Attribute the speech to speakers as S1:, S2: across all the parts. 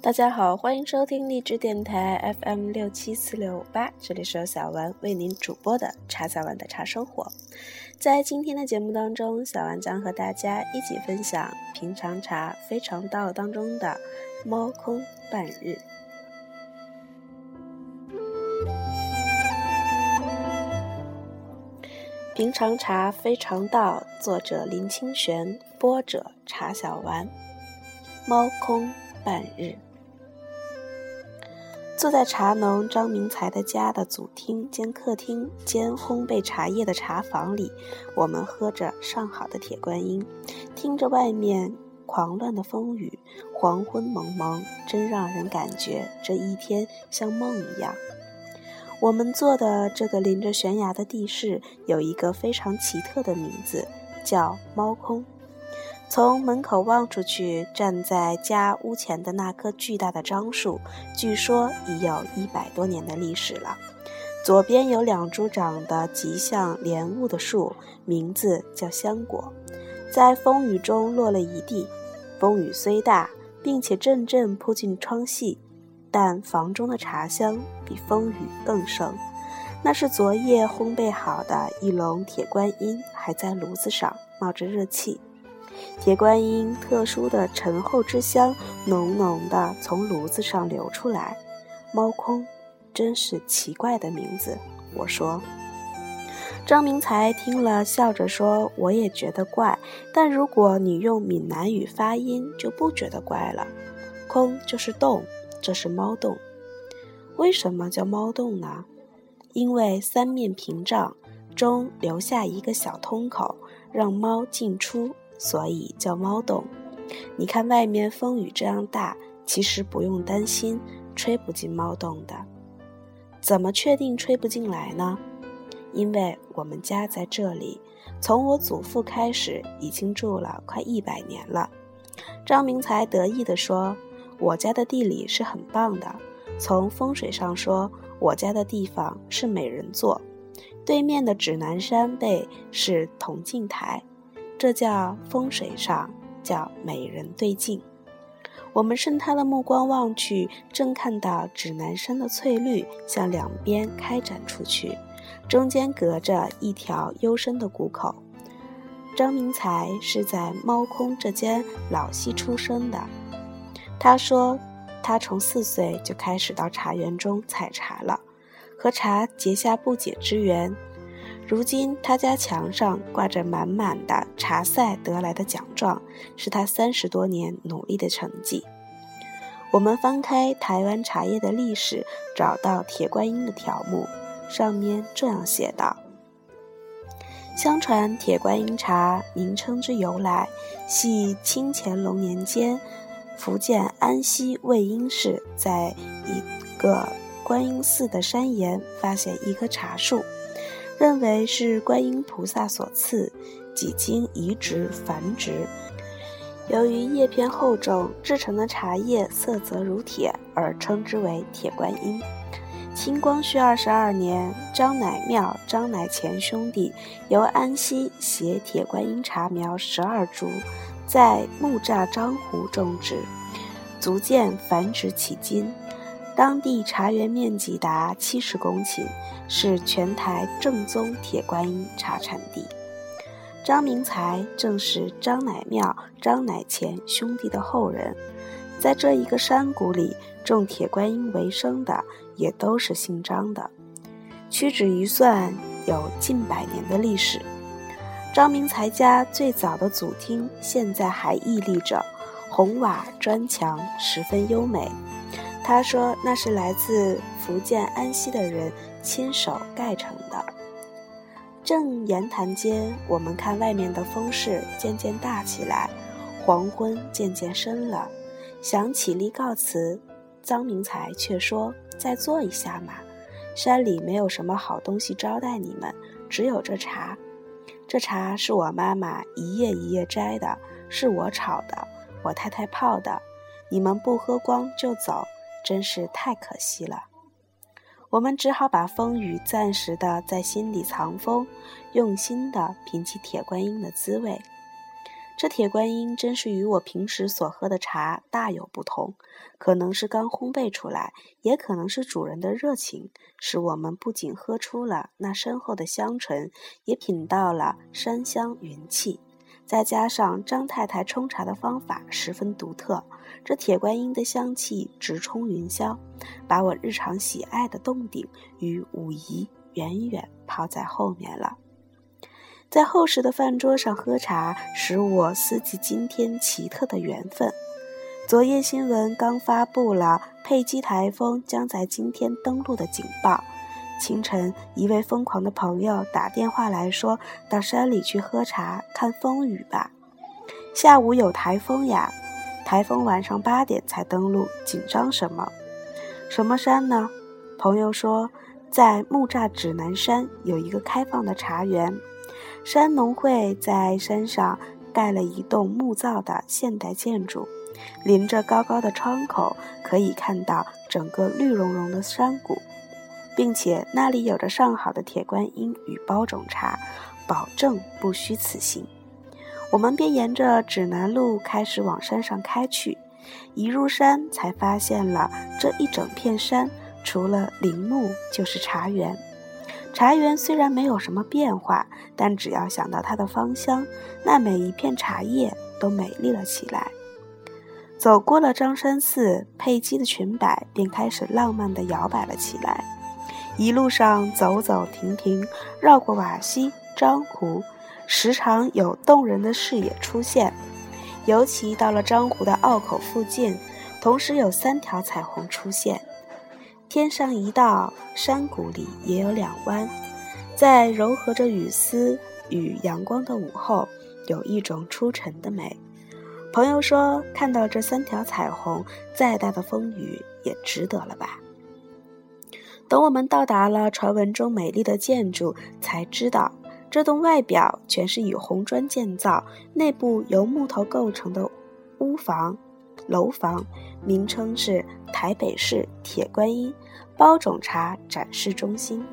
S1: 大家好，欢迎收听荔枝电台 FM 六七四六八，这里是由小丸为您主播的茶小丸的茶生活。在今天的节目当中，小丸将和大家一起分享《平常茶非常道》当中的“猫空半日”。《平常茶非常道》，作者林清玄，播者茶小丸。猫空半日。坐在茶农张明才的家的祖厅兼客厅兼烘焙茶叶的茶房里，我们喝着上好的铁观音，听着外面狂乱的风雨，黄昏蒙蒙，真让人感觉这一天像梦一样。我们坐的这个临着悬崖的地势，有一个非常奇特的名字，叫猫空。从门口望出去，站在家屋前的那棵巨大的樟树，据说已有一百多年的历史了。左边有两株长得极像莲雾的树，名字叫香果，在风雨中落了一地。风雨虽大，并且阵阵扑进窗隙，但房中的茶香比风雨更盛。那是昨夜烘焙好的一笼铁观音，还在炉子上冒着热气。铁观音特殊的醇厚之香，浓浓的从炉子上流出来。猫空，真是奇怪的名字。我说。张明才听了，笑着说：“我也觉得怪，但如果你用闽南语发音，就不觉得怪了。空就是洞，这是猫洞。为什么叫猫洞呢？因为三面屏障中留下一个小通口，让猫进出。”所以叫猫洞。你看外面风雨这样大，其实不用担心吹不进猫洞的。怎么确定吹不进来呢？因为我们家在这里，从我祖父开始已经住了快一百年了。张明才得意地说：“我家的地理是很棒的。从风水上说，我家的地方是美人座，对面的指南山背是铜镜台。”这叫风水上叫美人对镜。我们顺他的目光望去，正看到指南山的翠绿向两边开展出去，中间隔着一条幽深的谷口。张明才是在猫空这间老戏出生的。他说，他从四岁就开始到茶园中采茶了，和茶结下不解之缘。如今他家墙上挂着满满的茶赛得来的奖状，是他三十多年努力的成绩。我们翻开台湾茶叶的历史，找到铁观音的条目，上面这样写道：相传铁观音茶名称之由来，系清乾隆年间，福建安溪魏英氏在一个观音寺的山岩发现一棵茶树。认为是观音菩萨所赐，几经移植繁殖。由于叶片厚重，制成的茶叶色泽如铁，而称之为铁观音。清光绪二十二年，张乃庙、张乃乾兄弟由安溪携铁观音茶苗十二株，在木栅樟湖种植，逐渐繁殖起今。当地茶园面积达七十公顷，是全台正宗铁观音茶产地。张明才正是张乃妙、张乃乾兄弟的后人，在这一个山谷里种铁观音为生的，也都是姓张的。屈指一算，有近百年的历史。张明才家最早的祖厅现在还屹立着，红瓦砖墙，十分优美。他说：“那是来自福建安溪的人亲手盖成的。”正言谈间，我们看外面的风势渐渐大起来，黄昏渐渐深了。想起立告辞，张明才却说：“再坐一下嘛，山里没有什么好东西招待你们，只有这茶。这茶是我妈妈一叶一叶摘的，是我炒的，我太太泡的。你们不喝光就走。”真是太可惜了，我们只好把风雨暂时的在心里藏风，用心的品起铁观音的滋味。这铁观音真是与我平时所喝的茶大有不同，可能是刚烘焙出来，也可能是主人的热情，使我们不仅喝出了那深厚的香醇，也品到了山香云气。再加上张太太冲茶的方法十分独特，这铁观音的香气直冲云霄，把我日常喜爱的洞顶与武夷远远抛在后面了。在厚实的饭桌上喝茶，使我思及今天奇特的缘分。昨夜新闻刚发布了佩姬台风将在今天登陆的警报。清晨，一位疯狂的朋友打电话来说：“到山里去喝茶，看风雨吧。”下午有台风呀，台风晚上八点才登陆，紧张什么？什么山呢？朋友说，在木栅指南山有一个开放的茶园，山农会在山上盖了一栋木造的现代建筑，临着高高的窗口，可以看到整个绿茸茸的山谷。并且那里有着上好的铁观音与包种茶，保证不虚此行。我们便沿着指南路开始往山上开去。一入山，才发现了这一整片山，除了林木就是茶园。茶园虽然没有什么变化，但只要想到它的芳香，那每一片茶叶都美丽了起来。走过了张山寺，佩姬的裙摆便开始浪漫地摇摆了起来。一路上走走停停，绕过瓦溪、漳湖，时常有动人的视野出现。尤其到了漳湖的坳口附近，同时有三条彩虹出现。天上一道，山谷里也有两弯，在柔和着雨丝与阳光的午后，有一种出尘的美。朋友说，看到这三条彩虹，再大的风雨也值得了吧。等我们到达了传闻中美丽的建筑，才知道这栋外表全是以红砖建造，内部由木头构成的屋房、楼房，名称是台北市铁观音包种茶展示中心。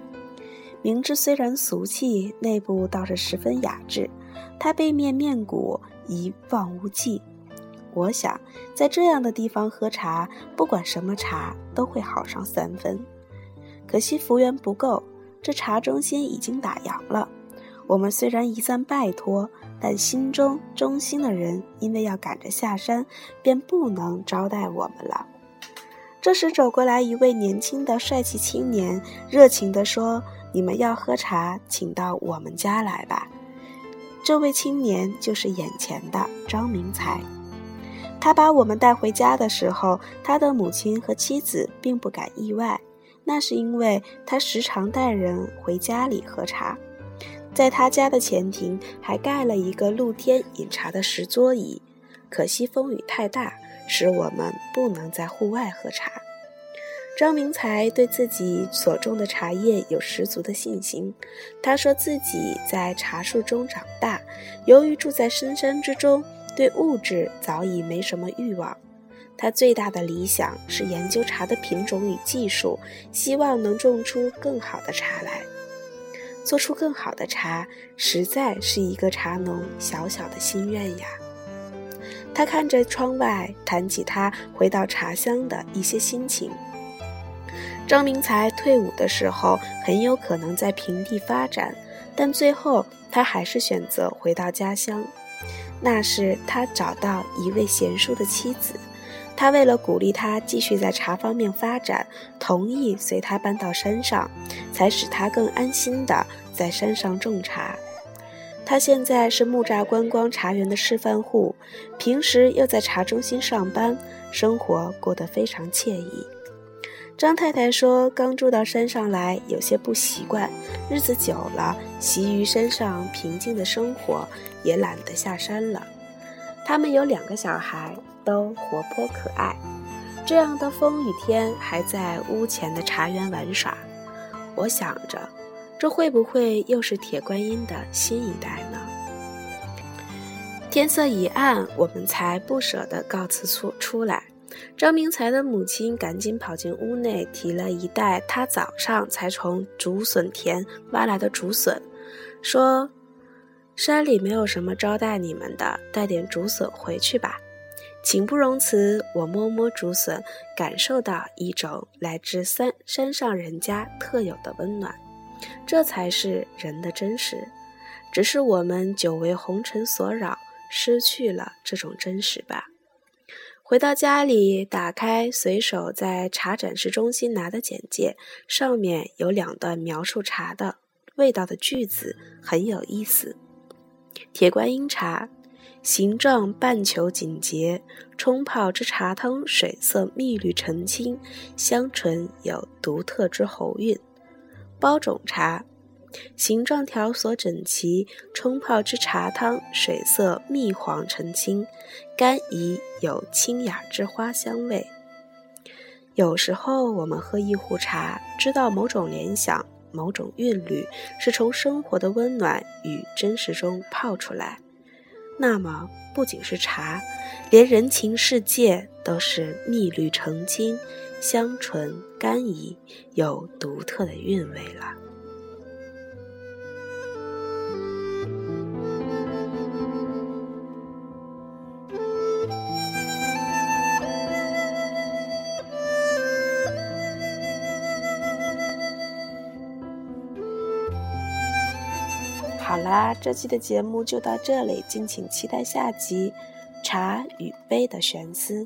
S1: 名字虽然俗气，内部倒是十分雅致。它背面面鼓一望无际，我想在这样的地方喝茶，不管什么茶都会好上三分。可惜福源不够，这茶中心已经打烊了。我们虽然一再拜托，但心中忠心的人因为要赶着下山，便不能招待我们了。这时走过来一位年轻的帅气青年，热情地说：“你们要喝茶，请到我们家来吧。”这位青年就是眼前的张明才。他把我们带回家的时候，他的母亲和妻子并不感意外。那是因为他时常带人回家里喝茶，在他家的前庭还盖了一个露天饮茶的石桌椅。可惜风雨太大，使我们不能在户外喝茶。张明才对自己所种的茶叶有十足的信心。他说自己在茶树中长大，由于住在深山之中，对物质早已没什么欲望。他最大的理想是研究茶的品种与技术，希望能种出更好的茶来。做出更好的茶，实在是一个茶农小小的心愿呀。他看着窗外，谈起他回到茶乡的一些心情。张明才退伍的时候，很有可能在平地发展，但最后他还是选择回到家乡。那是他找到一位贤淑的妻子。他为了鼓励他继续在茶方面发展，同意随他搬到山上，才使他更安心的在山上种茶。他现在是木栅观光茶园的示范户，平时又在茶中心上班，生活过得非常惬意。张太太说，刚住到山上来，有些不习惯，日子久了，习于山上平静的生活，也懒得下山了。他们有两个小孩。都活泼可爱，这样的风雨天还在屋前的茶园玩耍。我想着，这会不会又是铁观音的新一代呢？天色已暗，我们才不舍得告辞出出来。张明才的母亲赶紧跑进屋内，提了一袋他早上才从竹笋田挖来的竹笋，说：“山里没有什么招待你们的，带点竹笋回去吧。情不容辞，我摸摸竹笋，感受到一种来自山山上人家特有的温暖。这才是人的真实，只是我们久为红尘所扰，失去了这种真实吧。回到家里，打开随手在茶展示中心拿的简介，上面有两段描述茶的味道的句子，很有意思。铁观音茶，形状半球紧结，冲泡之茶汤水色蜜绿澄清，香醇有独特之喉韵。包种茶，形状条索整齐，冲泡之茶汤水色蜜黄澄清，干怡有清雅之花香味。有时候我们喝一壶茶，知道某种联想。某种韵律是从生活的温暖与真实中泡出来，那么不仅是茶，连人情世界都是蜜绿成金、香醇甘怡，有独特的韵味了。这期的节目就到这里，敬请期待下集《茶与杯的玄思》。